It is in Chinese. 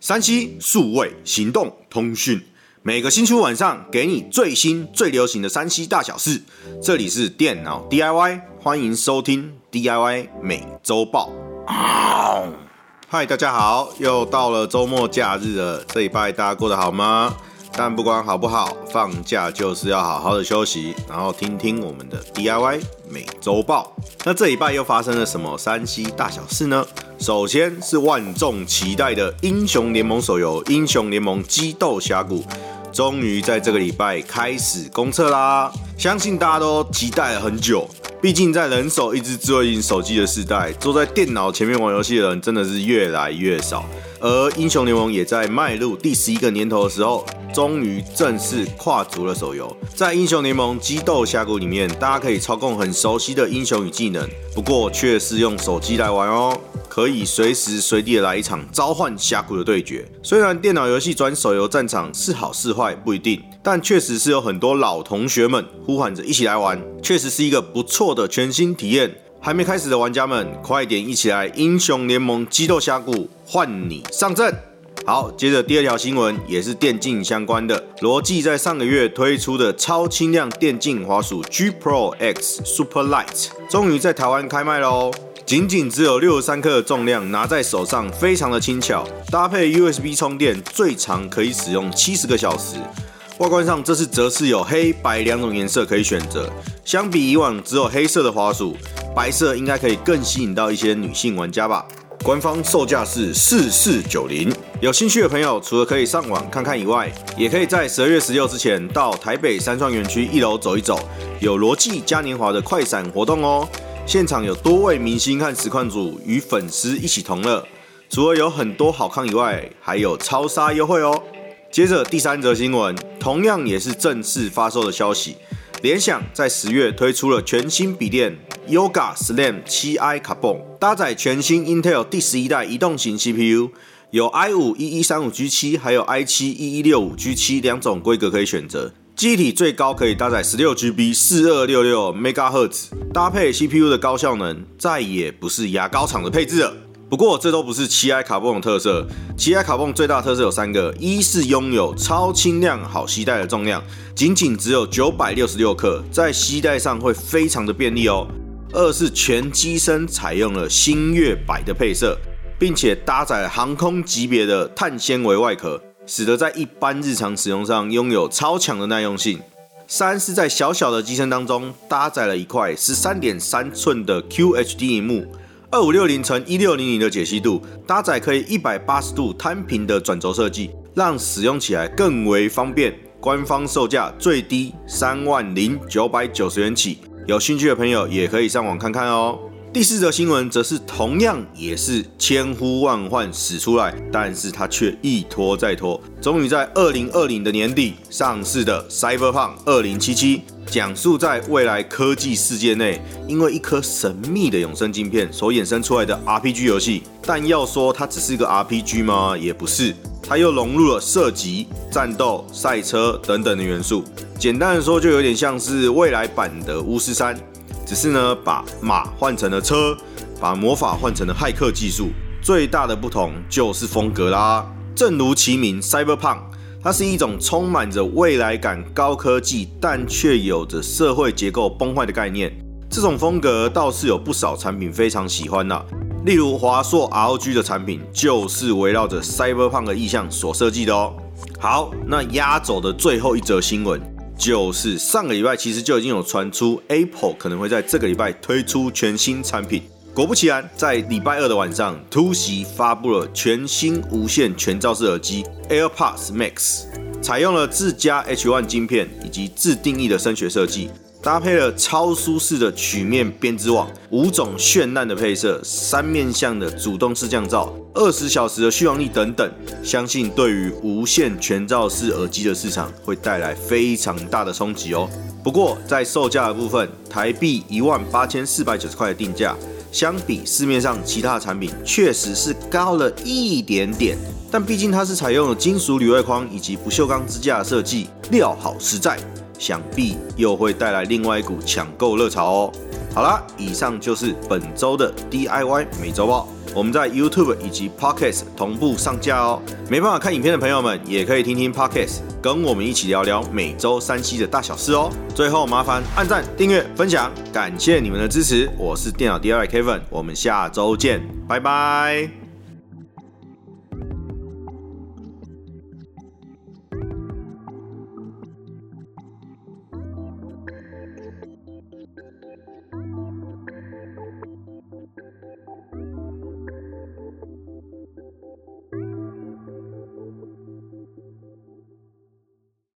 山西数位行动通讯，每个星期五晚上给你最新最流行的山西大小事。这里是电脑 DIY，欢迎收听 DIY 每周报。嗨，大家好，又到了周末假日了，这礼拜大家过得好吗？但不管好不好，放假就是要好好的休息，然后听听我们的 DIY 每周报。那这礼拜又发生了什么山西大小事呢？首先是万众期待的英雄联盟手游《英雄联盟激斗峡谷》，终于在这个礼拜开始公测啦！相信大家都期待了很久，毕竟在人手一只智慧型手机的时代，坐在电脑前面玩游戏的人真的是越来越少。而英雄联盟也在迈入第十一个年头的时候，终于正式跨足了手游。在英雄联盟激斗峡谷里面，大家可以操控很熟悉的英雄与技能，不过却是用手机来玩哦，可以随时随地的来一场召唤峡谷的对决。虽然电脑游戏转手游战场是好是坏不一定，但确实是有很多老同学们呼喊着一起来玩，确实是一个不错的全新体验。还没开始的玩家们，快点一起来英雄联盟激斗峡谷，换你上阵！好，接着第二条新闻也是电竞相关的，罗技在上个月推出的超轻量电竞滑鼠 G Pro X Super Light，终于在台湾开卖喽！仅仅只有六十三克的重量，拿在手上非常的轻巧，搭配 USB 充电，最长可以使用七十个小时。外观上，这次则是有黑白两种颜色可以选择。相比以往只有黑色的滑鼠，白色应该可以更吸引到一些女性玩家吧。官方售价是四四九零，有兴趣的朋友除了可以上网看看以外，也可以在十二月十六之前到台北三创园区一楼走一走，有罗技嘉年华的快闪活动哦。现场有多位明星和实况组与粉丝一起同乐，除了有很多好康以外，还有超杀优惠哦。接着第三则新闻，同样也是正式发售的消息。联想在十月推出了全新笔电 Yoga Slam 7i Carbon，搭载全新 Intel 第十一代移动型 CPU，有 i5 1135G7，还有 i7 1165G7 两种规格可以选择。机体最高可以搭载 16GB 4266 MHz，搭配 CPU 的高效能，再也不是牙膏厂的配置了。不过这都不是七 i 卡泵的特色，七 i 卡泵最大特色有三个：一是拥有超轻量、好携带的重量，仅仅只有九百六十六克，在携带上会非常的便利哦；二是全机身采用了星月白的配色，并且搭载航空级别的碳纤维外壳，使得在一般日常使用上拥有超强的耐用性；三是在小小的机身当中搭载了一块十三点三寸的 QHD 屏幕。二五六零乘一六零零的解析度，搭载可以一百八十度摊平的转轴设计，让使用起来更为方便。官方售价最低三万零九百九十元起，有兴趣的朋友也可以上网看看哦。第四则新闻则是同样也是千呼万唤始出来，但是它却一拖再拖，终于在二零二零的年底上市的 Cyberpunk 二零七七。讲述在未来科技世界内，因为一颗神秘的永生晶片所衍生出来的 RPG 游戏。但要说它只是一个 RPG 吗？也不是，它又融入了射击、战斗、赛车等等的元素。简单的说，就有点像是未来版的巫师三，只是呢把马换成了车，把魔法换成了骇客技术。最大的不同就是风格啦。正如其名，Cyberpunk。它是一种充满着未来感、高科技，但却有着社会结构崩坏的概念。这种风格倒是有不少产品非常喜欢的，例如华硕 ROG 的产品就是围绕着 Cyberpunk 的意象所设计的哦。好，那压轴的最后一则新闻，就是上个礼拜其实就已经有传出 Apple 可能会在这个礼拜推出全新产品。果不其然，在礼拜二的晚上，突袭发布了全新无线全罩式耳机 AirPods Max，采用了自家 H1 晶片以及自定义的声学设计，搭配了超舒适的曲面编织网，五种绚烂的配色，三面向的主动式降噪，二十小时的续航力等等，相信对于无线全罩式耳机的市场会带来非常大的冲击哦。不过在售价的部分，台币一万八千四百九十块的定价。相比市面上其他产品，确实是高了一点点，但毕竟它是采用了金属铝外框以及不锈钢支架的设计，料好实在，想必又会带来另外一股抢购热潮哦。好啦，以上就是本周的 DIY 每周报，我们在 YouTube 以及 Podcast 同步上架哦。没办法看影片的朋友们，也可以听听 Podcast，跟我们一起聊聊每周三期的大小事哦。最后麻烦按赞、订阅、分享，感谢你们的支持。我是电脑 DIY Kevin，我们下周见，拜拜。